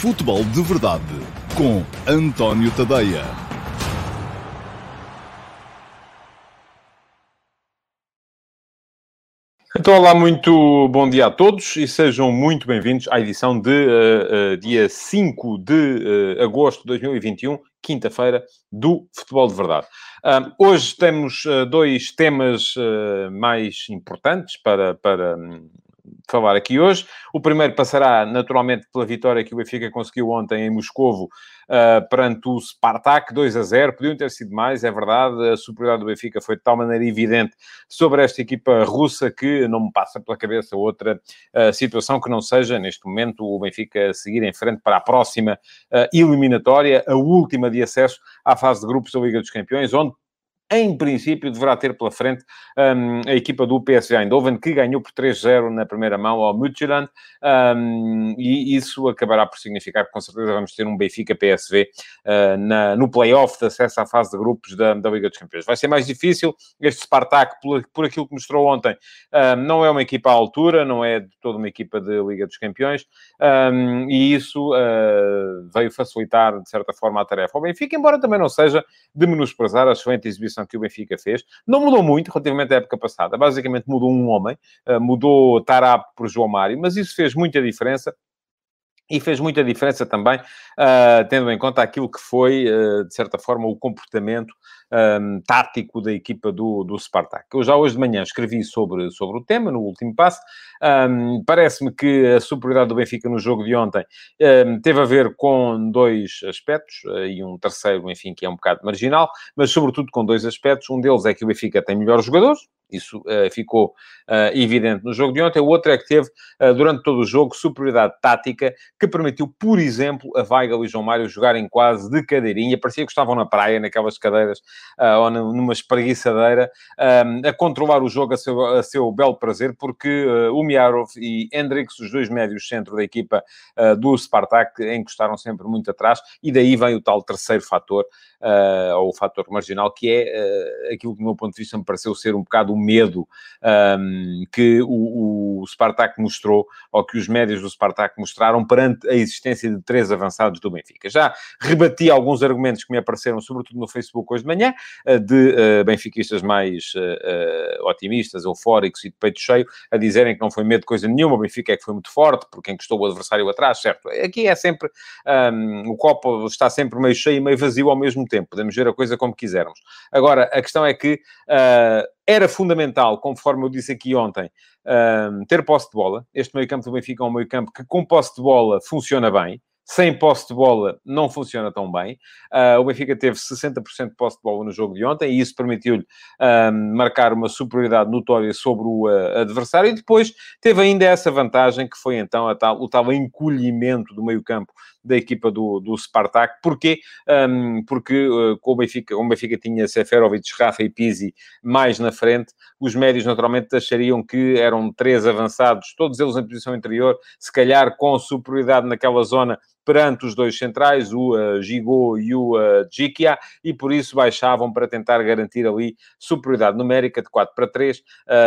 Futebol de Verdade com António Tadeia. Então, olá, muito bom dia a todos e sejam muito bem-vindos à edição de uh, uh, dia 5 de uh, agosto de 2021, quinta-feira, do Futebol de Verdade. hoje temos dois temas mais importantes para, para um, falar aqui hoje. O primeiro passará, naturalmente, pela vitória que o Benfica conseguiu ontem em Moscovo uh, perante o Spartak, 2 a 0. Podiam ter sido mais, é verdade. A superioridade do Benfica foi de tal maneira evidente sobre esta equipa russa que não me passa pela cabeça outra uh, situação que não seja, neste momento, o Benfica seguir em frente para a próxima uh, eliminatória, a última de acesso à fase de grupos da Liga dos Campeões, onde em princípio, deverá ter pela frente um, a equipa do PSV Eindhoven, que ganhou por 3-0 na primeira mão ao Midtjylland, um, e isso acabará por significar que, com certeza, vamos ter um Benfica-PSV uh, na, no play-off de acesso à fase de grupos da, da, Liga dos Campeões. Vai ser mais difícil. Este Spartak, por, por aquilo que mostrou ontem, uh, não é uma equipa à altura, não é de toda uma equipa de Liga dos Campeões, um, e isso uh, veio facilitar, de certa forma, a tarefa ao Benfica, embora também não seja de menosprezar a excelente exibição que o Benfica fez. Não mudou muito relativamente à época passada. Basicamente mudou um homem, eh, mudou Tarap por João Mário, mas isso fez muita diferença e fez muita diferença também, uh, tendo em conta aquilo que foi, uh, de certa forma, o comportamento um, tático da equipa do, do Spartak. Eu já hoje de manhã escrevi sobre, sobre o tema, no último passo. Um, Parece-me que a superioridade do Benfica no jogo de ontem um, teve a ver com dois aspectos, uh, e um terceiro, enfim, que é um bocado marginal, mas sobretudo com dois aspectos. Um deles é que o Benfica tem melhores jogadores, isso uh, ficou uh, evidente no jogo de ontem. O outro é que teve, uh, durante todo o jogo, superioridade tática, que permitiu, por exemplo, a Weigl e João Mário jogarem quase de cadeirinha. Parecia que estavam na praia, naquelas cadeiras, ou numa espreguiçadeira, a controlar o jogo a seu, a seu belo prazer, porque o Miarov e Hendrix, os dois médios centro da equipa do Spartak, encostaram sempre muito atrás, e daí vem o tal terceiro fator, ou o fator marginal, que é aquilo que, do meu ponto de vista, me pareceu ser um bocado medo um, que o, o Spartak mostrou, ou que os médios do Spartak mostraram perante a existência de três avançados do Benfica. Já rebati alguns argumentos que me apareceram, sobretudo no Facebook hoje de manhã, eh, de uh, benfiquistas mais uh, otimistas, eufóricos e de peito cheio, a dizerem que não foi medo de coisa nenhuma, o Benfica é que foi muito forte, porque encostou o adversário atrás, certo? Aqui é sempre, um, o copo está sempre meio cheio e meio vazio ao mesmo tempo, podemos ver a coisa como quisermos. Agora, a questão é que uh, era fundamental, conforme eu disse aqui ontem, um, ter posse de bola. Este meio-campo do Benfica é um meio-campo que, com posse de bola, funciona bem. Sem posse de bola, não funciona tão bem. Uh, o Benfica teve 60% de posse de bola no jogo de ontem e isso permitiu-lhe um, marcar uma superioridade notória sobre o uh, adversário. E depois teve ainda essa vantagem que foi então tal, o tal encolhimento do meio-campo da equipa do, do Spartak. Porquê? Um, porque uh, com o Benfica, o Benfica tinha Seferovic, Rafa e Pizzi mais na frente, os médios naturalmente achariam que eram três avançados, todos eles em posição interior, se calhar com superioridade naquela zona perante os dois centrais, o uh, Gigot e o uh, Jikia, e por isso baixavam para tentar garantir ali superioridade numérica de 4 para 3,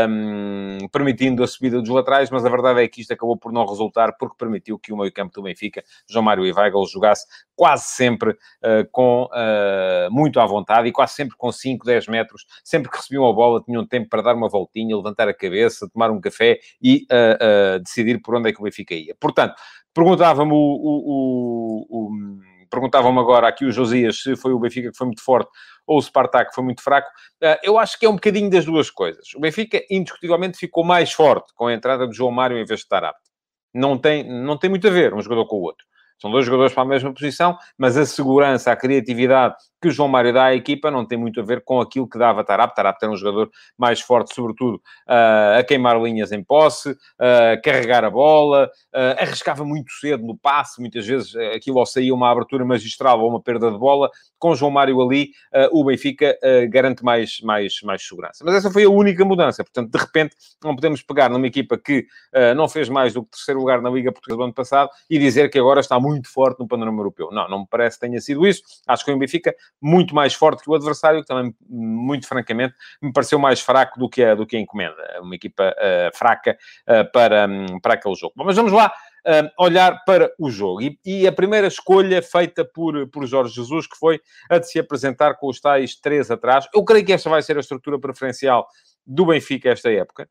um, permitindo a subida dos laterais, mas a verdade é que isto acabou por não resultar porque permitiu que o meio-campo do Benfica, João Mário e Weigl, jogasse quase sempre uh, com uh, muito à vontade e quase sempre com 5, 10 metros, sempre que recebiam a bola tinham tempo para dar uma voltinha, levantar a cabeça, tomar um café e decidir por onde é que o Benfica ia. Portanto, Perguntava-me o, o, o, o agora aqui o Josias se foi o Benfica que foi muito forte ou o Spartak que foi muito fraco. Uh, eu acho que é um bocadinho das duas coisas. O Benfica, indiscutivelmente, ficou mais forte com a entrada de João Mário em vez de Tarap. Não tem, não tem muito a ver um jogador com o outro. São dois jogadores para a mesma posição, mas a segurança, a criatividade que o João Mário dá à equipa não tem muito a ver com aquilo que dava Tarap. Tarap era um jogador mais forte, sobretudo uh, a queimar linhas em posse, uh, carregar a bola, uh, arriscava muito cedo no passe, muitas vezes aquilo ou saía uma abertura magistral ou uma perda de bola. Com o João Mário ali, o Benfica garante mais, mais, mais segurança. Mas essa foi a única mudança. Portanto, de repente, não podemos pegar numa equipa que não fez mais do que terceiro lugar na Liga Portuguesa do ano passado e dizer que agora está muito forte no panorama europeu. Não, não me parece que tenha sido isso. Acho que um Benfica muito mais forte que o adversário, que também, muito francamente, me pareceu mais fraco do que a, do que a encomenda. Uma equipa uh, fraca uh, para, um, para aquele jogo. Bom, mas vamos lá olhar para o jogo. E, e, a primeira escolha feita por, por Jorge Jesus, que foi a de se apresentar com os tais três atrás. Eu creio que esta vai ser a estrutura preferencial do Benfica esta época.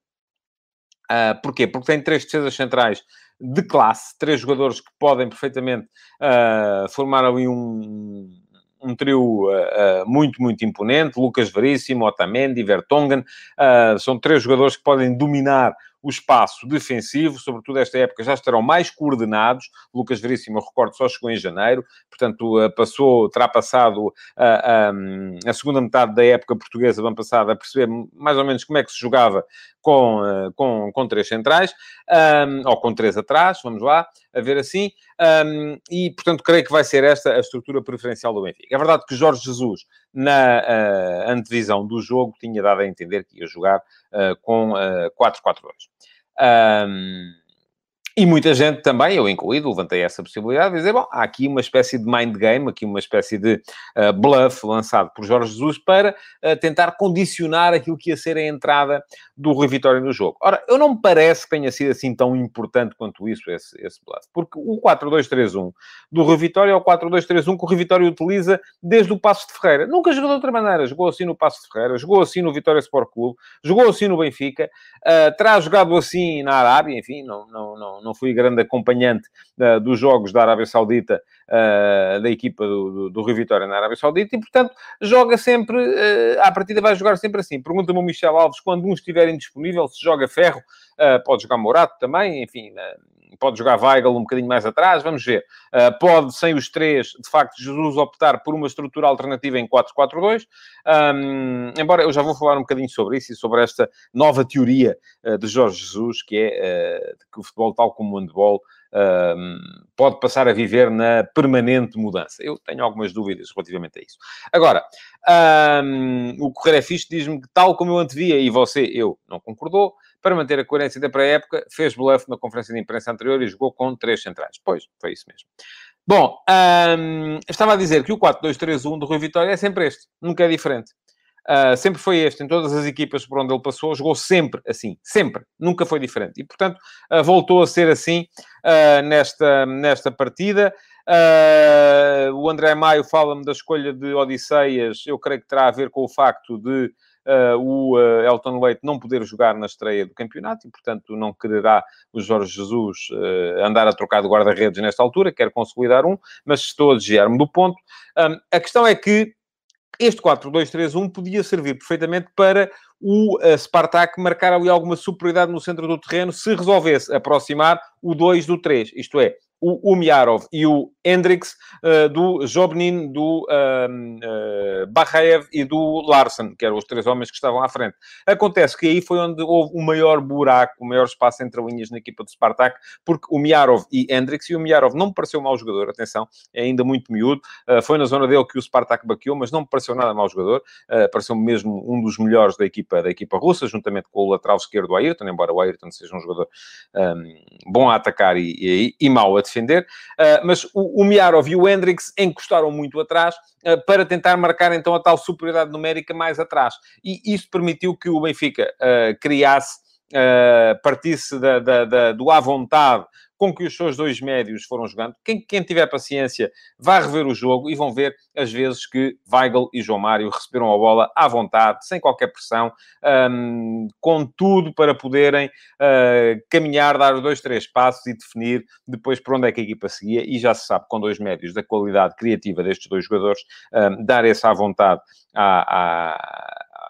Uh, porquê? Porque tem três defesas centrais de classe, três jogadores que podem perfeitamente uh, formar ali um, um trio uh, uh, muito, muito imponente. Lucas Veríssimo, Otamendi, Vertonghen. são três jogadores que podem dominar o espaço defensivo, sobretudo esta época, já estarão mais coordenados. Lucas Veríssimo, eu recordo, só chegou em janeiro, portanto, passou, terá passado a, a, a segunda metade da época portuguesa do ano passado a perceber mais ou menos como é que se jogava com, eh, com, com três centrais, um, ou com três atrás, vamos lá, a ver assim, um, e portanto creio que vai ser esta a estrutura preferencial do Benfica. É verdade que Jorge Jesus, na uh, antevisão do jogo, tinha dado a entender que ia jogar uh, com uh, 4-4-2. Um, e muita gente também, eu incluído, levantei essa possibilidade de dizer, bom, há aqui uma espécie de mind game, aqui uma espécie de uh, bluff lançado por Jorge Jesus para uh, tentar condicionar aquilo que ia ser a entrada do Rui Vitória no jogo. Ora, eu não me parece que tenha sido assim tão importante quanto isso, esse, esse bluff, porque o 4-2-3-1 do Rui Vitória é o 4-2-3-1 que o Rui Vitória utiliza desde o Passo de Ferreira. Nunca jogou de outra maneira, jogou assim no Passo de Ferreira, jogou assim no Vitória Sport Clube, jogou assim no Benfica, uh, terá jogado assim na Arábia, enfim, não, não, não não fui grande acompanhante uh, dos jogos da Arábia Saudita, uh, da equipa do, do, do, Rio Vitória na Arábia Saudita, e, portanto, joga sempre, uh, à partida vai jogar sempre assim. Pergunta-me o Michel Alves, quando um estiver indisponível, se joga ferro, pode jogar Morato também, enfim, pode jogar Weigl um bocadinho mais atrás, vamos ver. Uh, pode, sem os três, de facto, Jesus optar por uma estrutura alternativa em 4-4-2, um, embora eu já vou falar um bocadinho sobre isso e sobre esta nova teoria uh, de Jorge Jesus, que é uh, que o futebol, tal como o handball, pode passar a viver na permanente mudança. Eu tenho algumas dúvidas relativamente a isso. Agora, um, o Correio é diz-me que, tal como eu antevia, e você, eu, não concordou, para manter a coerência da pré-época, fez bluff na conferência de imprensa anterior e jogou com três centrais. Pois, foi isso mesmo. Bom, um, estava a dizer que o 4-2-3-1 do Rui Vitória é sempre este, nunca é diferente. Uh, sempre foi este, em todas as equipas por onde ele passou, jogou sempre assim, sempre, nunca foi diferente. E, portanto, uh, voltou a ser assim uh, nesta, nesta partida. o André Maio fala-me da escolha de Odisseias, eu creio que terá a ver com o facto de o Elton Leite não poder jogar na estreia do campeonato e, portanto, não quererá o Jorge Jesus andar a trocar de guarda-redes nesta altura, quer consolidar um, mas estou a desviar-me do ponto. A questão é que este 4-2-3-1 podia servir perfeitamente para o uh, Spartak marcar ali alguma superioridade no centro do terreno se resolvesse aproximar o 2 do 3. Isto é, o Umiarov e o Hendrix, uh, do Jobnin, do uh, uh, e do Larsen, que eram os três homens que estavam à frente. Acontece que aí foi onde houve o maior buraco, o maior espaço entre linhas na equipa do Spartak, porque o Miarov e Hendrix, e o Miarov não me pareceu mau jogador, atenção, é ainda muito miúdo, uh, foi na zona dele que o Spartak baqueou, mas não me pareceu nada mau jogador, uh, pareceu-me mesmo um dos melhores da equipa, da equipa russa, juntamente com o lateral esquerdo Ayrton, embora o Ayrton seja um jogador um, bom a atacar e, e, e mau a defender, mas o, o Miarov e o Hendrix encostaram muito atrás uh, para tentar marcar então a tal superioridade numérica mais atrás. E isso permitiu que o Benfica uh, criasse, partisse da, da, da, do à vontade com que os seus dois médios foram jogando. Quem, quem tiver paciência, vá rever o jogo e vão ver as vezes que Weigl e João Mário receberam a bola à vontade, sem qualquer pressão, um, com tudo para poderem uh, caminhar, dar dois, três passos e definir depois por onde é que a equipa seguia. E já se sabe, com dois médios da qualidade criativa destes dois jogadores, um, dar essa à vontade a,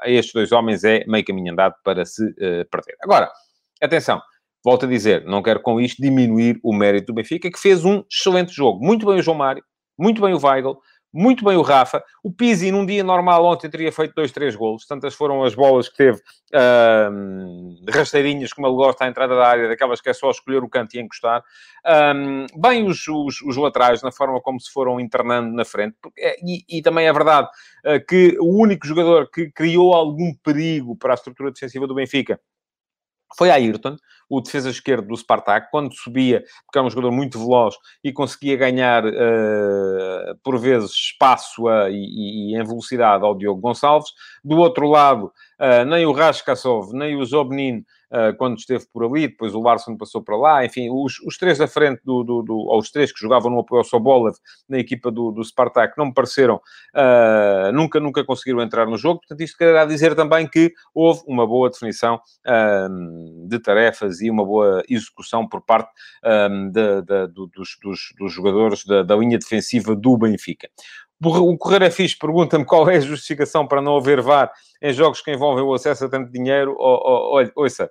estes dois homens é meio caminho andado para se uh, perder. Agora, atenção volto a dizer, não quero com isto diminuir o mérito do Benfica, que fez um excelente jogo. Muito bem o João Mário, muito bem o Weigl, muito bem o Rafa. O Pizzi, num dia normal, ontem teria feito dois, três golos. Tantas foram as bolas que teve uh, rasteirinhas, como ele gosta, à entrada da área, daquelas que é só escolher o canto e encostar. Um, bem os, os, os, laterais, na forma como se foram internando na frente. É, e, e, também é verdade uh, que o único jogador que criou algum perigo para a estrutura defensiva do Benfica foi Ayrton. O defesa esquerdo do Spartak, quando subia, porque era um jogador muito veloz e conseguia ganhar, uh, por vezes, espaço a, e, e, em velocidade ao Diogo Gonçalves. Do outro lado, uh, nem o Rascassov, nem o Zobnin quando esteve por ali, depois o Larson passou para lá, enfim, os, os três da frente do, do, do, ou os três que jogavam no apoio ao Sobolev na equipa do, do Spartak não me pareceram, uh, nunca, nunca conseguiram entrar no jogo, portanto isto quererá dizer também que houve uma boa definição uh, de tarefas e uma boa execução por parte de, de, dos, dos, dos, jogadores da, da linha defensiva do Benfica. O Correio é fixe, pergunta-me qual é a justificação para não haver VAR em jogos que envolvem o acesso a tanto dinheiro. Oh, oh, olha, ouça,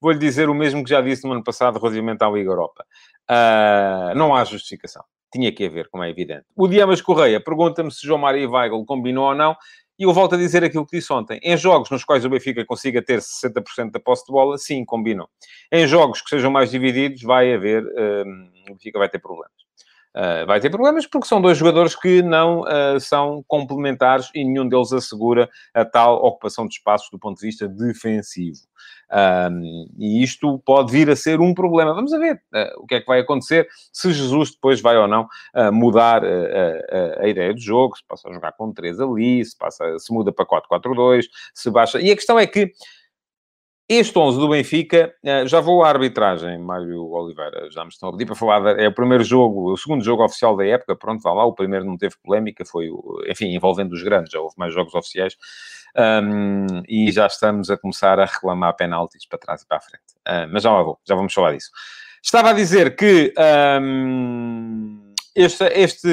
vou-lhe dizer o mesmo que já disse no ano passado relativamente à Liga Europa. Uh, não há justificação. Tinha que haver, como é evidente. O Diamas Correia pergunta-me se João Mário Weigl combinou ou não. E eu volto a dizer aquilo que disse ontem. Em jogos nos quais o Benfica consiga ter 60% da posse de bola, sim, combinam. Em jogos que sejam mais divididos, vai haver... Uh, o Benfica vai ter problemas. Uh, vai ter problemas porque são dois jogadores que não uh, são complementares e nenhum deles assegura a tal ocupação de espaços do ponto de vista defensivo. Um, e isto pode vir a ser um problema. Vamos ver uh, o que é que vai acontecer se Jesus depois vai ou não mudar a ideia do jogo, se passa a jogar com três ali, se, passa, se muda para 4-4-2, se baixa. E a questão é que este 11 do Benfica, eh, já vou à arbitragem, Mário Oliveira, já me estão a pedir para falar, é o primeiro jogo, o segundo jogo oficial da época, pronto, vá lá, o primeiro não teve polémica, foi, enfim, envolvendo os grandes, já houve mais jogos oficiais, um, e já estamos a começar a reclamar penaltis para trás e para a frente. Uh, mas já lá vou, já vamos falar disso. Estava a dizer que... Um, este, este,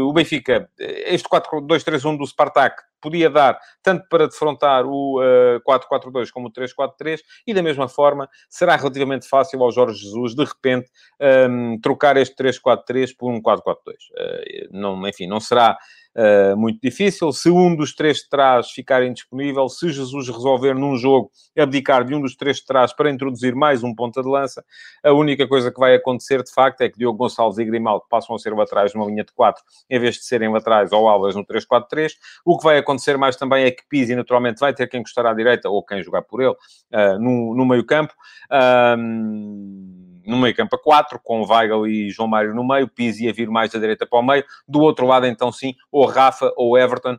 o Benfica, este 4-2-3-1 do Spartak podia dar tanto para defrontar o uh, 4-4-2 como o 3-4-3 e da mesma forma será relativamente fácil ao Jorge Jesus de repente um, ehm, trocar este 3-4-3 por um 4-4-2. Uh, eh, não, enfim, não será uh, muito difícil. Se um dos três de trás ficar indisponível, se Jesus resolver num jogo abdicar de um dos três de trás para introduzir mais um ponta de lança, a única coisa que vai acontecer de facto é que Diogo Gonçalves e Grimaldo passam a ser laterais numa linha de 4 em vez de serem laterais ou Alves no 3-4-3. O que vai acontecer mais também é que Pizzi naturalmente vai ter quem encostar à direita ou quem jogar por ele uh, no, no meio campo. Um no meio campo a 4, com Weigl e João Mário no meio, Pizzi a vir mais da direita para o meio. Do outro lado, então sim, ou Rafa ou Everton,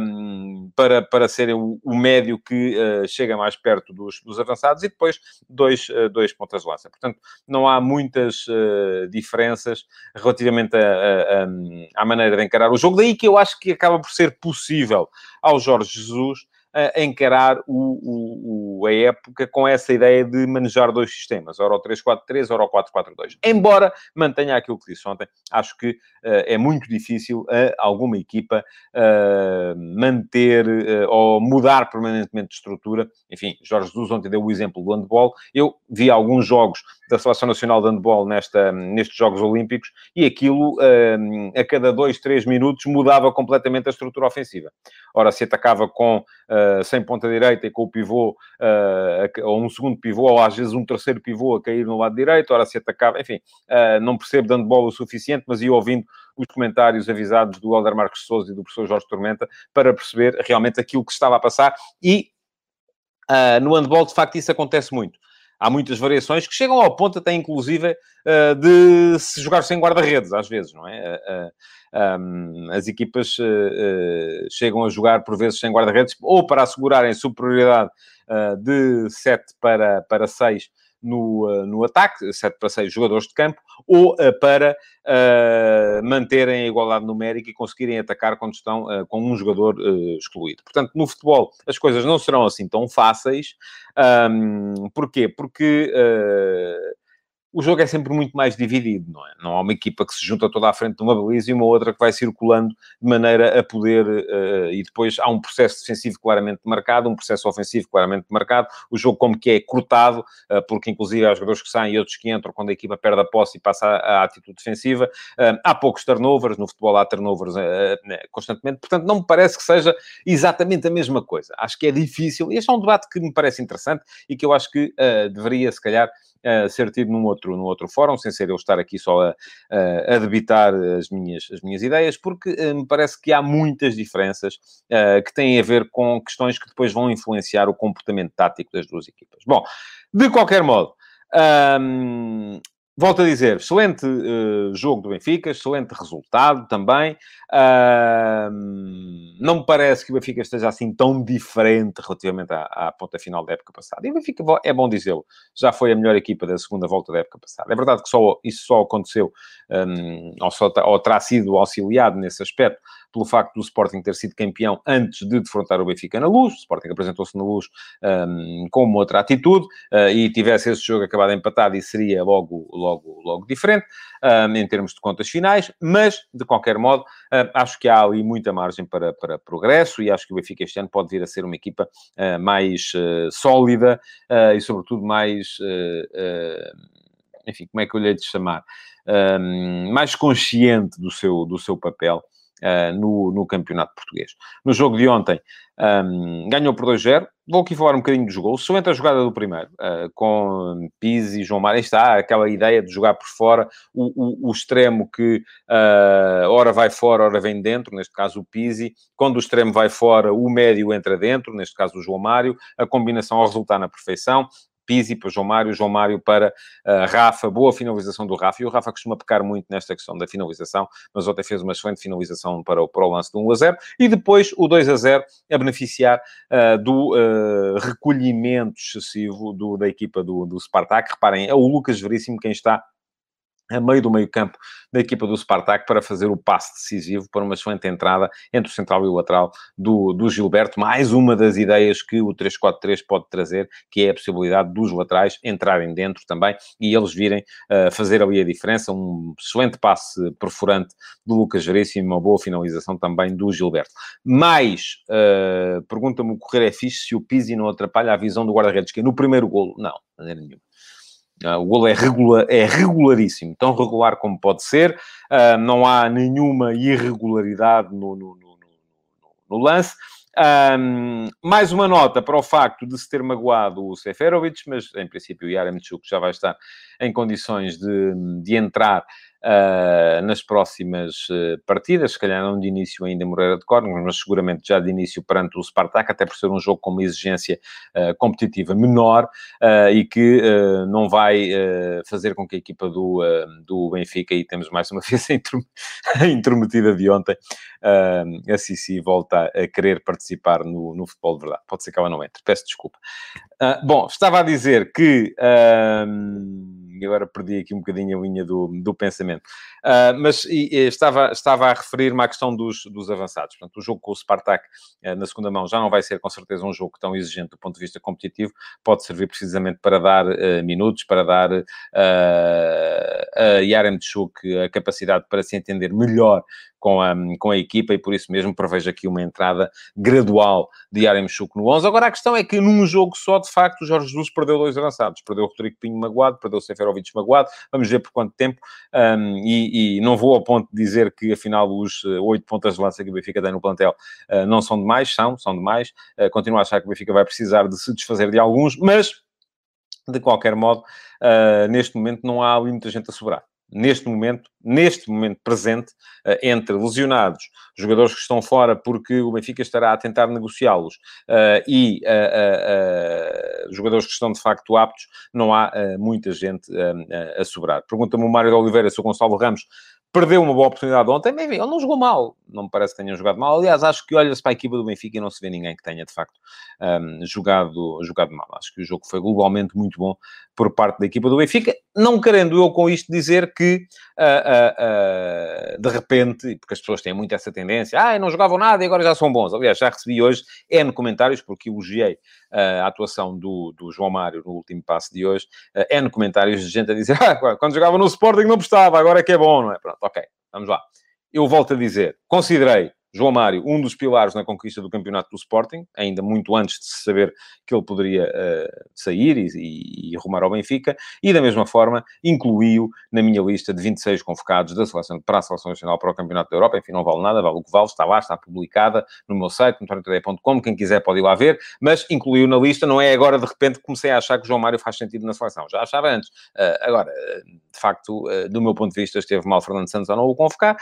um, para, para serem o, o médio que uh, chega mais perto dos, dos avançados, e depois dois, uh, dois pontas de lança. Portanto, não há muitas uh, diferenças relativamente a, a, a, à maneira de encarar o jogo. Daí que eu acho que acaba por ser possível ao Jorge Jesus a encarar o, o, a época com essa ideia de manejar dois sistemas, ora o 3-4-3, ora o 4-4-2. Embora mantenha aquilo que disse ontem, acho que uh, é muito difícil a alguma equipa uh, manter uh, ou mudar permanentemente de estrutura. Enfim, Jorge Jesus ontem deu o exemplo do handball. Eu vi alguns jogos da Seleção Nacional de Handball nesta, nestes Jogos Olímpicos e aquilo, a cada dois, três minutos, mudava completamente a estrutura ofensiva. Ora, se atacava com uh, sem ponta direita e com o pivô, uh, ou um segundo pivô, ou às vezes um terceiro pivô a cair no lado direito, ora se atacava, enfim, uh, não percebo dando bola o suficiente, mas ia ouvindo os comentários avisados do Helder Marcos Souza e do professor Jorge Tormenta para perceber realmente aquilo que estava a passar e no handball, de facto, isso acontece muito há muitas variações que chegam ao ponto até, inclusive, de se jogar sem guarda-redes, às vezes, não é? Uh, uh, um, as equipas chegam a jogar, por vezes, sem guarda-redes, ou para assegurarem superioridade de 7 para, para 6 no, uh, no ataque, 7 para 6 jogadores de campo, ou uh, para uh, manterem a igualdade numérica e conseguirem atacar quando estão com um jogador excluído. Portanto, no futebol as coisas não serão assim tão fáceis. Um, porquê? Porque o jogo é sempre muito mais dividido, não é? Não há uma equipa que se junta toda à frente de uma baliza e uma outra que vai circulando de maneira a poder. Uh, e depois há um processo defensivo claramente marcado, um processo ofensivo claramente marcado. O jogo, como que é cortado, uh, porque inclusive há jogadores que saem e outros que entram quando a equipa perde a posse e passa à, atitude defensiva. Uh, há poucos turnovers, no futebol há turnovers constantemente, portanto, não me parece que seja exatamente a mesma coisa. Acho que é difícil. Este é um debate que me parece interessante e que eu acho que deveria, se calhar ser tido num outro, num outro fórum, sem ser eu estar aqui só a, a, debitar as minhas, as minhas ideias, porque uh, me parece que há muitas diferenças uh, que têm a ver com questões que depois vão influenciar o comportamento tático das duas equipas. Bom, de qualquer modo, Um, Volto a dizer, excelente uh, jogo do Benfica, excelente resultado também. Uh, não me parece que o Benfica esteja assim tão diferente relativamente à, à ponta final da época passada. E o Benfica, é bom dizê-lo, já foi a melhor equipa da segunda volta da época passada. É verdade que só, isso só aconteceu, um, ou, só, ou terá sido auxiliado nesse aspecto, pelo facto do Sporting ter sido campeão antes de defrontar o Benfica na luz. O Sporting apresentou-se na luz um, com uma outra atitude uh, e tivesse esse jogo acabado empatado e seria logo, logo, logo diferente um, em termos de contas finais, mas, de qualquer modo, uh, acho que há ali muita margem para, para progresso e acho que o Benfica este ano pode vir a ser uma equipa uh, mais sólida e, sobretudo, mais... enfim, como é que eu lhe hei de chamar? mais consciente do seu, do seu papel uh, no, no campeonato português. No jogo de ontem, um, ganhou por 2-0. Vou aqui falar um bocadinho dos gols. Somente a jogada do primeiro, uh, com Pizzi e João Mário. está aquela ideia de jogar por fora, o, o, o extremo que uh, ora vai fora, ora vem dentro, neste caso o Pizzi. Quando o extremo vai fora, o médio entra dentro, neste caso o João Mário. A combinação ao resultar na perfeição. Pizzi para João Mário, João Mário para uh, Rafa, boa finalização do Rafa, e o Rafa costuma pecar muito nesta questão da finalização, mas ontem fez uma excelente finalização para o, para o lance do 1 a 0, e depois o 2 a 0 a beneficiar uh, do uh, recolhimento excessivo do, da equipa do, do Spartak. Reparem, é o Lucas Veríssimo quem está a meio do meio-campo da equipa do Spartak para fazer o passe decisivo para uma excelente entrada entre o central e o lateral do, do Gilberto. Mais uma das ideias que o 3-4-3 pode trazer, que é a possibilidade dos laterais entrarem dentro também e eles virem uh, fazer ali a diferença. Um excelente passe perfurante do Lucas Veríssimo, uma boa finalização também do Gilberto. Mais, uh, pergunta-me o Correio é fixe se o Pizzi não atrapalha a visão do guarda-redes, que é no primeiro golo. Não, de maneira nenhuma. Uh, o golo é, é regularíssimo, tão regular como pode ser, uh, não há nenhuma irregularidade no, no, no, no lance. Um, mais uma nota para o facto de se ter magoado o Seferovic, mas em princípio o Yaremchuk já vai estar em condições de, de entrar uh, nas próximas uh, partidas, se calhar não de início ainda Moreira de Córdoba, mas seguramente já de início perante o Spartak, até por ser um jogo com uma exigência uh, competitiva menor e que não vai fazer com que a equipa do, do Benfica, e temos mais uma vez a intrometida de ontem, a Cici volta a querer participar no, no futebol de verdade. Pode ser que ela não entre, peço desculpa. bom, estava a dizer que agora perdi aqui um bocadinho a linha do, do pensamento. Uh, mas e, e, estava, estava a referir-me à questão dos, dos avançados. Portanto, o jogo com o Spartak uh, na segunda mão já não vai ser, com certeza, um jogo tão exigente do ponto de vista competitivo. Pode servir precisamente para dar uh, minutos, para dar a Yaremchuk a capacidade para se entender melhor com a, com a equipa e por isso mesmo prevejo aqui uma entrada gradual de Yaremchuk no 11. Agora, a questão é que num jogo só, de facto, o Jorge Jesus perdeu dois avançados. Perdeu o Rodrigo Pinho magoado, perdeu o Seferovic magoado. Vamos ver por quanto tempo. Um, e, e, não vou ao ponto de dizer que, afinal, os eh, oito pontas de lança que o Benfica tem no plantel uh, não são demais. São, são demais. Uh, continuo a achar que o Benfica vai precisar de se desfazer de alguns, mas... De qualquer modo, uh, neste momento não há ali muita gente a sobrar neste momento, neste momento presente, eh, entre lesionados, jogadores que estão fora porque o Benfica estará a tentar negociá-los uh, e uh, jogadores que estão de facto aptos, não há muita gente a sobrar. Pergunta-me o Mário de Oliveira se o Gonçalo Ramos perdeu uma boa oportunidade ontem, mas ele não jogou mal, não me parece que tenha jogado mal. Aliás, acho que olha-se para a equipa do Benfica e não se vê ninguém que tenha de facto um, jogado, jogado mal. Acho que o jogo foi globalmente muito bom por parte da equipa do Benfica, não querendo eu com isto dizer que uh, uh, uh, de repente, porque as pessoas têm muito essa tendência, ah, não jogavam nada e agora já são bons. Aliás, já recebi hoje N comentários, porque elogiei a atuação do, do João Mário no último passo de hoje, N comentários de gente a dizer, ah, quando jogava no Sporting não prestava, agora é que é bom, não é? Pronto, ok, vamos lá. Eu volto a dizer, considerei João Mário, um dos pilares na conquista do campeonato do Sporting, ainda muito antes de se saber que ele poderia uh, sair e, e, e, rumar ao Benfica, e da mesma forma incluiu na minha lista de 26 convocados da seleção, para a Seleção Nacional para o Campeonato da Europa. Enfim, não vale nada, vale o que vale, está lá, está publicada no meu site, no quem quiser pode ir lá ver, mas incluiu na lista, não é agora de repente que comecei a achar que João Mário faz sentido na seleção, já achava antes. Uh, agora, uh, de facto, do meu ponto de vista, esteve mal Fernando Santos a não o convocar,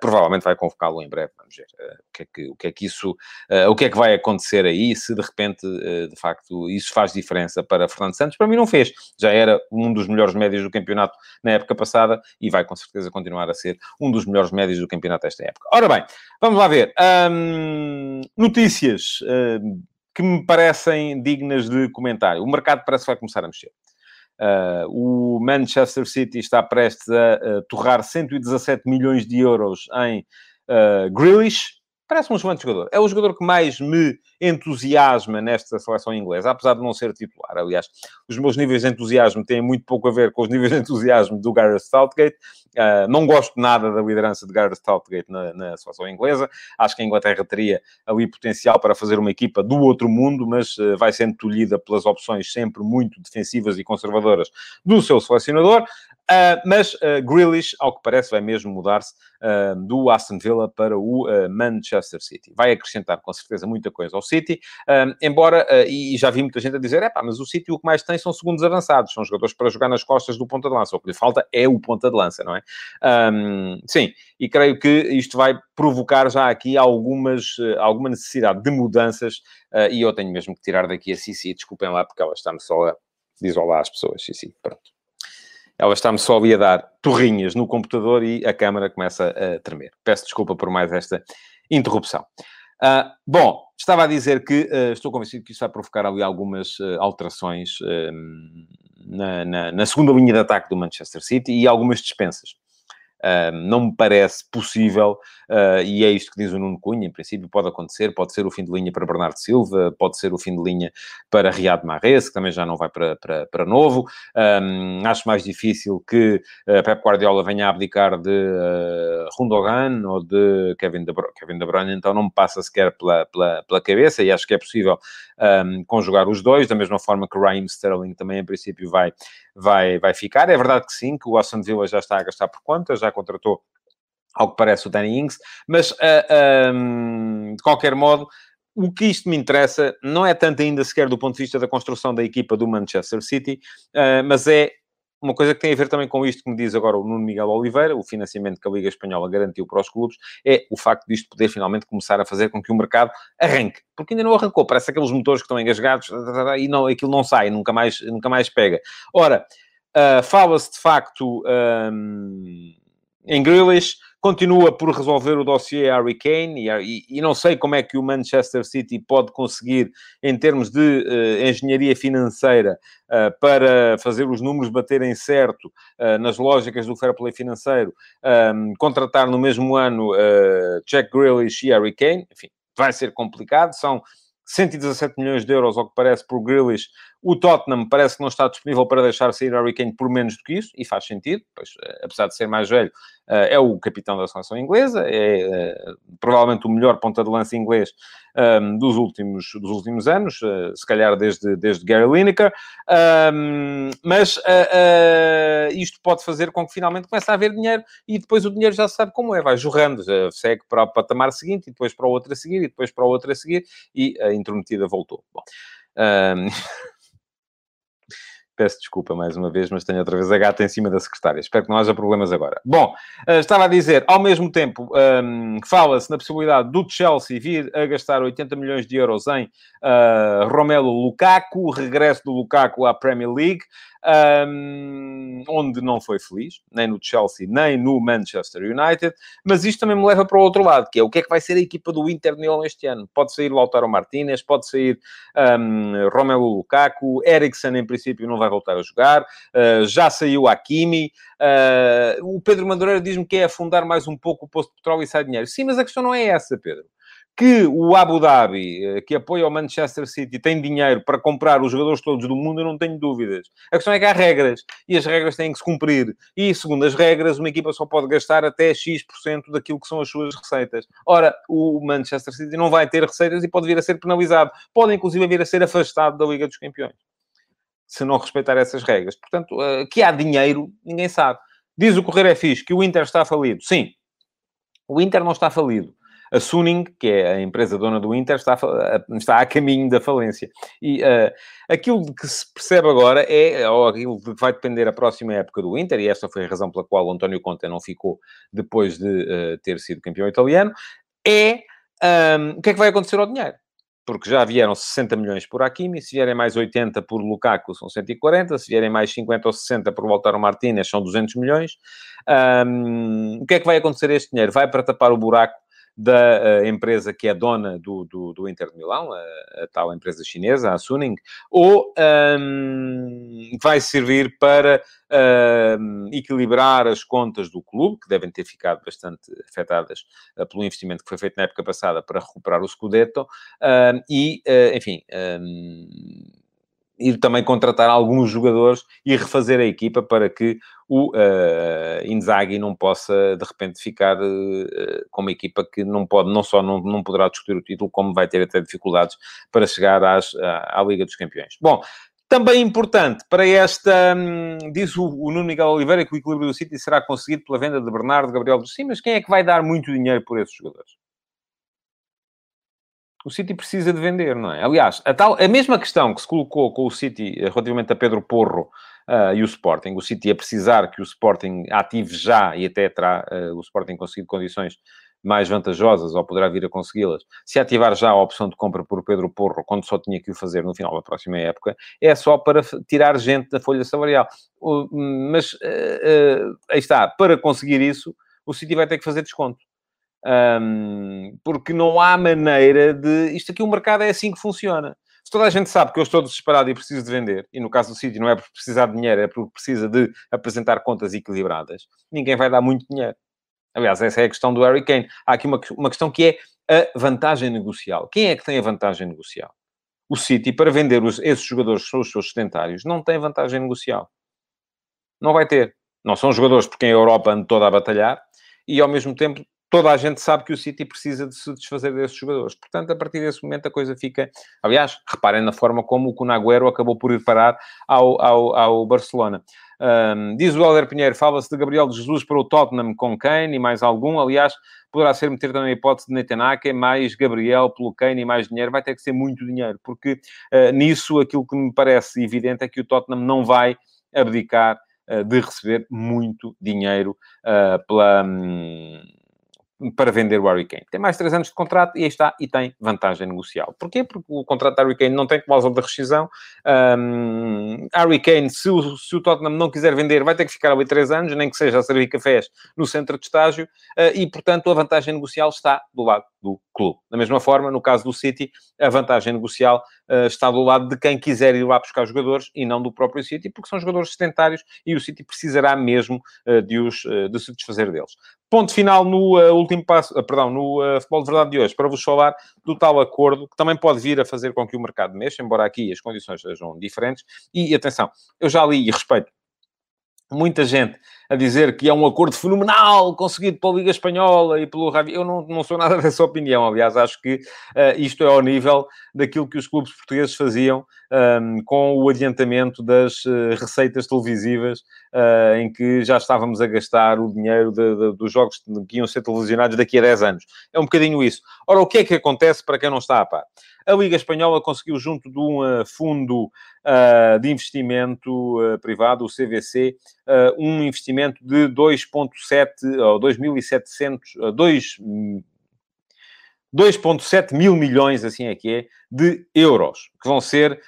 provavelmente vai convocá-lo em breve, vamos ver. Uh, o, que é que, o que é que isso, uh, o que é que vai acontecer aí, se de repente, uh, de facto, isso faz diferença para Fernando Santos? Para mim não fez. Já era um dos melhores médios do campeonato na época passada e vai com certeza continuar a ser um dos melhores médios do campeonato esta época. Ora bem, vamos lá ver. Notícias que me parecem dignas de comentário. O mercado parece que vai começar a mexer. Uh, o Manchester City está prestes a, a, torrar 117 milhões de euros em uh, Grealish. Parece um excelente jogador. É o jogador que mais me entusiasma nesta seleção inglesa, apesar de não ser titular. Aliás, os meus níveis de entusiasmo têm muito pouco a ver com os níveis de entusiasmo do Gareth Southgate. Uh, não gosto nada da liderança de Gareth Southgate na, na seleção inglesa. Acho que a Inglaterra teria ali potencial para fazer uma equipa do outro mundo, mas uh, vai sendo tolhida pelas opções sempre muito defensivas e conservadoras do seu selecionador. Uh, mas uh, Grealish, ao que parece, vai mesmo mudar-se uh, do Aston Villa para o Manchester City. Vai acrescentar, com certeza, muita coisa ao City, embora, e já vi muita gente a dizer, é pá, mas o City o que mais tem são segundos avançados, são jogadores para jogar nas costas do ponta de lança. O que lhe falta é o ponta de lança, não é? Um, sim, e creio que isto vai provocar já aqui algumas, alguma necessidade de mudanças, e eu tenho mesmo que tirar daqui a Cici, desculpem lá, porque ela está-me só a... Olá às pessoas, Cici, pronto ela está-me só ali a dar torrinhas no computador e a câmara começa a tremer. Peço desculpa por mais esta interrupção. Uh, bom, estava a dizer que uh, estou convencido que isso vai provocar ali algumas uh, alterações na, na, na, segunda linha de ataque do Manchester City e algumas dispensas. Não me parece possível, uh, e é isto que diz o Nuno Cunha, em princípio pode acontecer, pode ser o fim de linha para Bernardo Silva, pode ser o fim de linha para Riad Mahrez, que também já não vai para, para, para novo. Um, acho mais difícil que uh, Pep Guardiola venha a abdicar de uh, Rundogan ou de Kevin De, Bruyne, Kevin De Bruyne, então não me passa sequer pela, pela, pela cabeça, e acho que é possível um, conjugar os dois, da mesma forma que Raheem Sterling também, em princípio, vai, vai, vai ficar. É verdade que sim, que o Aston Villa já está a gastar por conta, já contratou, ao que parece, o Danny Ings, mas, uh, ah, um, de qualquer modo, o que isto me interessa não é tanto ainda sequer do ponto de vista da construção da equipa do Manchester City, uh, mas é uma coisa que tem a ver também com isto que me diz agora o Nuno Miguel Oliveira, o financiamento que a Liga Espanhola garantiu para os clubes, é o facto disto poder finalmente começar a fazer com que o mercado arranque. Porque ainda não arrancou, parece aqueles motores que estão engasgados e não, aquilo não sai, nunca mais, nunca mais pega. Ora, uh, fala-se de facto um, em Grealish, continua por resolver o dossiê Harry Kane e, e, não sei como é que o Manchester City pode conseguir, em termos de uh, engenharia financeira, uh, para fazer os números baterem certo uh, nas lógicas do fair play financeiro, um, contratar no mesmo ano Jack Grealish e Harry Kane. Enfim, vai ser complicado. São 117 milhões de euros, ao que parece, por Grealish. O Tottenham parece que não está disponível para deixar sair Harry Kane por menos do que isso, e faz sentido, pois, eh, apesar de ser mais velho, eh, é o capitão da seleção inglesa, é eh, provavelmente o melhor ponta de lança inglês ehm, dos, últimos, dos últimos anos, se calhar desde, desde Gary Lineker, ehm, mas isto pode fazer com que finalmente comece a haver dinheiro e depois o dinheiro já sabe como é, vai jorrando, segue para o patamar seguinte, e depois para o outro a seguir, e depois para o outro a seguir, e a intrometida voltou. Bom, um... Ehm, Peço desculpa mais uma vez, mas tenho outra vez a gata em cima da secretária. Espero que não haja problemas agora. Bom, uh, estava a dizer, ao mesmo tempo, um, fala-se na possibilidade do Chelsea vir a gastar 80 milhões de euros em uh, Romelu Lukaku, regresso do Lukaku à Premier League um, onde não foi feliz, nem no Chelsea, nem no Manchester United, mas isto também me leva para o outro lado, que é o que é que vai ser a equipa do Inter Milan este ano. Pode sair Lautaro Martinez, pode sair um, Romelu Lukaku, Eriksen em princípio não vai voltar a jogar, uh, já saiu Hakimi, uh, o Pedro Madureira diz-me que é afundar mais um pouco o posto de petróleo e sai dinheiro. Sim, mas a questão não é essa, Pedro que o Abu Dhabi, eh, que apoia o Manchester City, tem dinheiro para comprar os jogadores todos do mundo, eu não tenho dúvidas. A questão é que há regras e as regras têm que se cumprir. E, segundo as regras, uma equipa só pode gastar até X% daquilo que são as suas receitas. Ora, o Manchester City não vai ter receitas e pode vir a ser penalizado. Pode, inclusive, vir a ser afastado da Liga dos Campeões. Se não respeitar essas regras. Portanto, eh, que há dinheiro, ninguém sabe. Diz o Correio é fixe que o Inter está falido. Sim, o Inter não está falido a Suning, que é a empresa dona do Inter, está a, está a caminho da falência. E uh, aquilo que se percebe agora é, ou aquilo que vai depender a próxima época do Inter, e esta foi a razão pela qual António Conte não ficou depois de uh, ter sido campeão italiano, é um, o que é que vai acontecer ao dinheiro? Porque já vieram 60 milhões por Hakimi, se vierem mais 80 por Lukaku são 140, se vierem mais 50 ou 60 por Walter Martínez são 200 milhões. Um, o que é que vai acontecer a este dinheiro? Vai para tapar o buraco da uh, empresa que é dona do, do, do Inter de Milão, a, a, tal empresa chinesa, a Suning, ou um, vai servir para uh, equilibrar as contas do clube, que devem ter ficado bastante afetadas uh, pelo investimento que foi feito na época passada para recuperar o Scudetto, e, enfim ir também contratar alguns jogadores e refazer a equipa para que o uh, Inzaghi não possa, de repente, ficar uh, com uma equipa que não pode, não só não, não poderá discutir o título, como vai ter até dificuldades para chegar às, à, à Liga dos Campeões. Bom, também importante para esta, hum, diz o, o Nuno Miguel Oliveira, que o equilíbrio do City será conseguido pela venda de Bernardo Gabriel dos Sim, mas quem é que vai dar muito dinheiro por esses jogadores? O City precisa de vender, não é? Aliás, a, tal, a mesma questão que se colocou com o City eh, relativamente a Pedro Porro uh, e o Sporting, o City ia precisar que o Sporting ative já e até terá uh, o Sporting conseguido condições mais vantajosas ou poderá vir a consegui-las, se ativar já a opção de compra por Pedro Porro, quando só tinha que o fazer no final da próxima época, é só para tirar gente da folha salarial. Uh, mas aí está, para conseguir isso, o City vai ter que fazer desconto. Um, porque não há maneira de. Isto aqui, o mercado é assim que funciona. Se toda a gente sabe que eu estou desesperado e preciso de vender, e no caso do City não é por precisar de dinheiro, é porque precisa de apresentar contas equilibradas, ninguém vai dar muito dinheiro. Aliás, essa é a questão do Harry Kane. Há aqui uma, uma questão que é a vantagem negocial. Quem é que tem a vantagem negocial? O City, para vender os, esses jogadores são os seus sedentários, não tem vantagem negocial. Não vai ter. Não são jogadores por quem a Europa anda toda a batalhar e, ao mesmo tempo, toda a gente sabe que o City precisa de se desfazer desses jogadores. Portanto, a partir desse momento a coisa fica... Aliás, reparem na forma como o Kunagüero acabou por ir parar ao, ao, ao Barcelona. Um, diz o Helder Pinheiro, fala-se de Gabriel Jesus para o Tottenham com Kane e mais algum. Aliás, poderá ser meter também a hipótese de Netanyahu, mais Gabriel pelo Kane e mais dinheiro. Vai ter que ser muito dinheiro, porque uh, nisso aquilo que me parece evidente é que o Tottenham não vai abdicar uh, de receber muito dinheiro uh, pela... Um, para vender o Harry Kane. Tem mais 3 anos de contrato e aí está, e tem vantagem negocial. Porquê? Porque o contrato de Harry Kane não tem cláusula de rescisão. Um, Harry Kane, se o, se o Tottenham não quiser vender, vai ter que ficar ali 3 anos, nem que seja a servir cafés no centro de estágio, uh, e, portanto, a vantagem negocial está do lado do clube. Da mesma forma, no caso do City, a vantagem negocial uh, está do lado de quem quiser ir lá buscar jogadores e não do próprio City, porque são jogadores sedentários e o City precisará mesmo uh, de, os, de se desfazer deles. Ponto final no uh, último passo, uh, perdão, no uh, futebol de verdade de hoje, para vos falar do tal acordo que também pode vir a fazer com que o mercado mexa, embora aqui as condições sejam diferentes. E atenção, eu já li e respeito muita gente a dizer que é um acordo fenomenal conseguido pela Liga Espanhola e pelo Ravi. Eu não, não sou nada dessa opinião. Aliás, acho que uh, isto é ao nível daquilo que os clubes portugueses faziam um, ehm, com o adiantamento das uh, receitas televisivas, uh, em que já estávamos a gastar o dinheiro de, de, dos jogos que iam ser televisionados daqui a 10 anos. É um bocadinho isso. Ora, o que é que acontece para quem não está a par? A Liga Espanhola conseguiu, junto de um uh, fundo uh, de investimento uh, privado, o CVC, um investimento de 2,7 ou 2.700, 2 2,7 mil milhões, assim é que é, de euros, que vão ser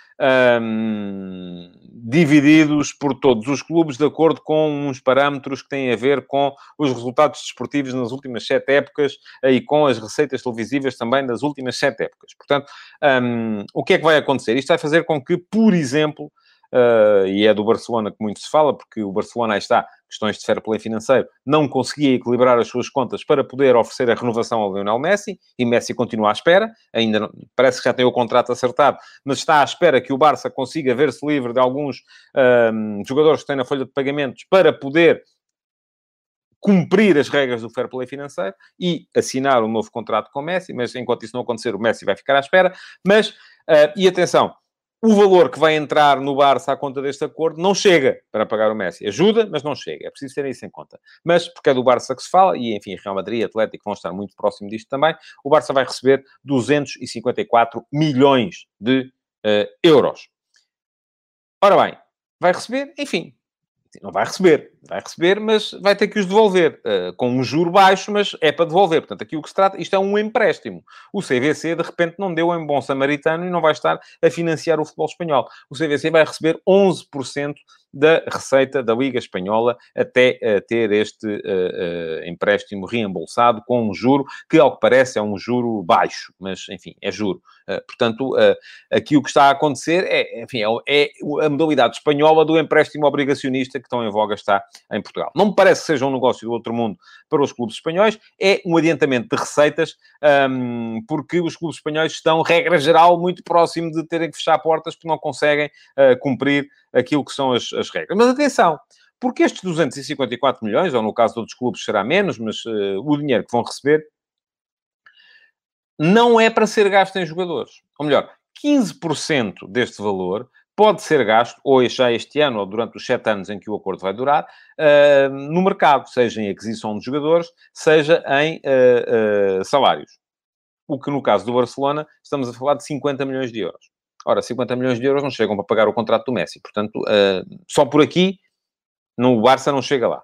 um, divididos por todos os clubes de acordo com uns parâmetros que têm a ver com os resultados desportivos nas últimas sete épocas e com as receitas televisivas também das últimas sete épocas. Portanto, um, o que é que vai acontecer? Isto vai fazer com que, por exemplo, uh, e é do Barcelona que muito se fala, porque o Barcelona aí está, questões de fair play financeiro, não conseguia equilibrar as suas contas para poder oferecer a renovação ao Lionel Messi, e Messi continua à espera, ainda não, parece que já tem o contrato acertado, mas está à espera que o Barça consiga ver-se livre de alguns uh, jogadores que têm na folha de pagamentos para poder cumprir as regras do fair play financeiro e assinar um novo contrato com o Messi, mas enquanto isso não acontecer, o Messi vai ficar à espera. Mas, uh, e atenção, o valor que vai entrar no Barça à conta deste acordo não chega para pagar o Messi. Ajuda, mas não chega. É preciso ter isso em conta. Mas, porque é do Barça que se fala, e enfim, Real Madrid e Atlético vão estar muito próximo disto também, o Barça vai receber 254 milhões de uh, euros. Ora bem, vai receber, enfim, não vai receber. Vai receber, mas vai ter que os devolver, uh, com um juro baixo, mas é para devolver. Portanto, aqui o que se trata, isto é um empréstimo. O CVC, de repente, não deu em bom samaritano e não vai estar a financiar o futebol espanhol. O CVC vai receber 11% da receita da Liga Espanhola até uh, ter este uh, empréstimo reembolsado com um juro que, ao que parece, é um juro baixo, mas, enfim, é juro. portanto, aqui o que está a acontecer é, enfim, é, é, a modalidade espanhola do empréstimo obrigacionista que tão em voga está em Portugal. Não me parece que seja um negócio do outro mundo para os clubes espanhóis, é um adiantamento de receitas, um, porque os clubes espanhóis estão, regra geral, muito próximo de terem que fechar portas porque não conseguem cumprir aquilo que são as, as regras. Mas atenção, porque estes 254 milhões, ou no caso de outros clubes será menos, mas uh, o dinheiro que vão receber não é para ser gasto em jogadores. Ou melhor, 15% deste valor pode ser gasto, ou já este ano, ou durante os sete anos em que o acordo vai durar, uh, no mercado, seja em aquisição de jogadores, seja em uh, uh, salários. O que, no caso do Barcelona, estamos a falar de 50 milhões de euros. Ora, 50 milhões de euros não chegam para pagar o contrato do Messi. Portanto, só por aqui, no Barça não chega lá.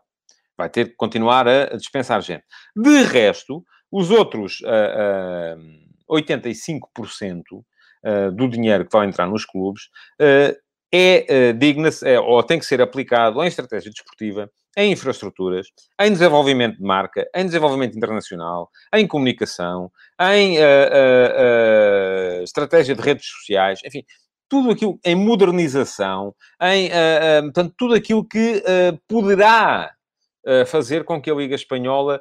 Vai ter que continuar a, dispensar gente. De resto, os outros uh, uh, 85% uh, do dinheiro que vai entrar nos clubes uh, é uh, digna, é, ou tem que ser aplicado em estratégia desportiva, em infraestruturas, em desenvolvimento de marca, em desenvolvimento internacional, em comunicação, em uh, uh, uh, estratégia de redes sociais, enfim, tudo aquilo em modernização, em portanto, tudo aquilo que poderá fazer com que a Liga Espanhola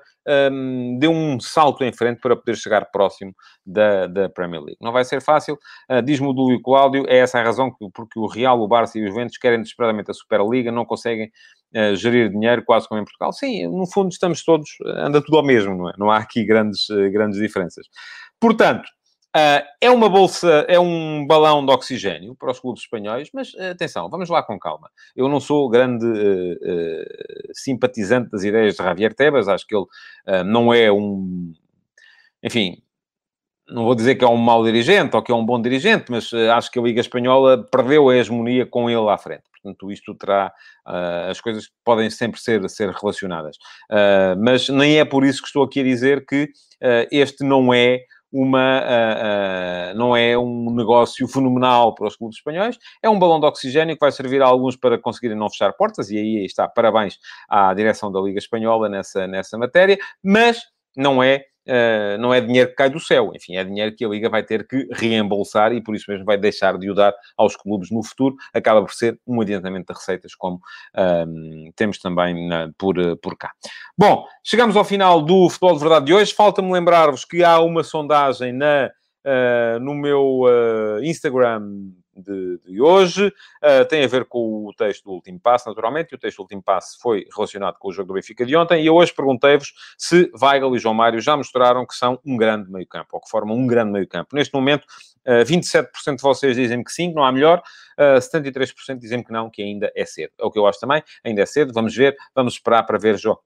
um, dê um salto em frente para poder chegar próximo da, da Premier League. Não vai ser fácil, uh, diz-me o Dúlio Cláudio, é essa a razão que, porque o Real, o Barça e os Juventus querem desesperadamente a Superliga, não conseguem uh, gerir dinheiro quase como em Portugal. Sim, no fundo estamos todos, anda tudo ao mesmo, não é? Não há aqui grandes, grandes diferenças. Portanto, Uh, é uma bolsa, é um balão de oxigênio para os clubes espanhóis, mas uh, atenção, vamos lá com calma. Eu não sou grande uh, simpatizante das ideias de Javier Tebas, acho que ele não é um. Enfim, não vou dizer que é um mau dirigente ou que é um bom dirigente, mas acho que a Liga Espanhola perdeu a hegemonia com ele à frente. Portanto, isto terá. as coisas podem sempre ser, ser relacionadas. mas nem é por isso que estou aqui a dizer que este não é uma, uh, uh, não é um negócio fenomenal para os clubes espanhóis, é um balão de oxigênio que vai servir a alguns para conseguirem não fechar portas, e aí está, parabéns à direção da Liga Espanhola nessa, nessa matéria, mas não é Uh, não é dinheiro que cai do céu, enfim, é dinheiro que a Liga vai ter que reembolsar e por isso mesmo vai deixar de o dar aos clubes no futuro. Acaba por ser um adiantamento de receitas, como uh, temos também na, por, por cá. Bom, chegamos ao final do Futebol de Verdade de hoje. Falta-me lembrar-vos que há uma sondagem na, uh, no meu Instagram de, de hoje. Uh, tem a ver com o texto do último passo, naturalmente, e o texto do último passo foi relacionado com o jogo do Benfica de ontem. E eu hoje perguntei-vos se Weigl e João Mário já mostraram que são um grande meio-campo, ou que formam um grande meio-campo. Neste momento, uh, ah, 27% de vocês dizem que sim, que não há melhor, uh, ah, 73% dizem que não, que ainda é cedo. É o que eu acho também, ainda é cedo. Vamos ver, vamos esperar para ver jo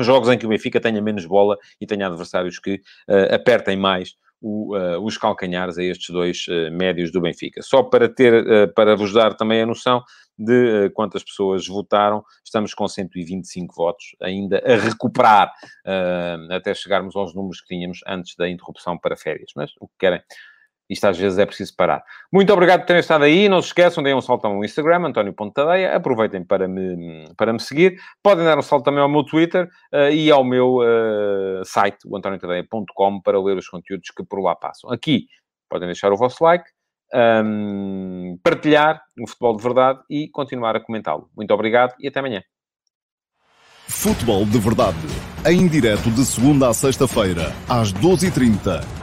jogos em que o Benfica tenha menos bola e tenha adversários que uh, apertem mais o, uh, os calcanhares a estes dois uh, médios do Benfica. Só para ter, uh, para vos dar também a noção de quantas pessoas votaram, estamos com 125 votos ainda a recuperar até chegarmos aos números que tínhamos antes da interrupção para férias. Mas o que querem isto às vezes é preciso parar. Muito obrigado por terem estado aí. Não se esqueçam, deem um salto ao meu Instagram, António Pontadeia. Aproveitem para me, para me seguir. Podem dar um salto também ao meu Twitter uh, e ao meu uh, site, o antoniotadeia.com, para ler os conteúdos que por lá passam. Aqui podem deixar o vosso like, um, ehm, partilhar o futebol de verdade e continuar a comentá-lo. Muito obrigado e até amanhã. Futebol de verdade, em direto de segunda a sexta-feira, às 12h30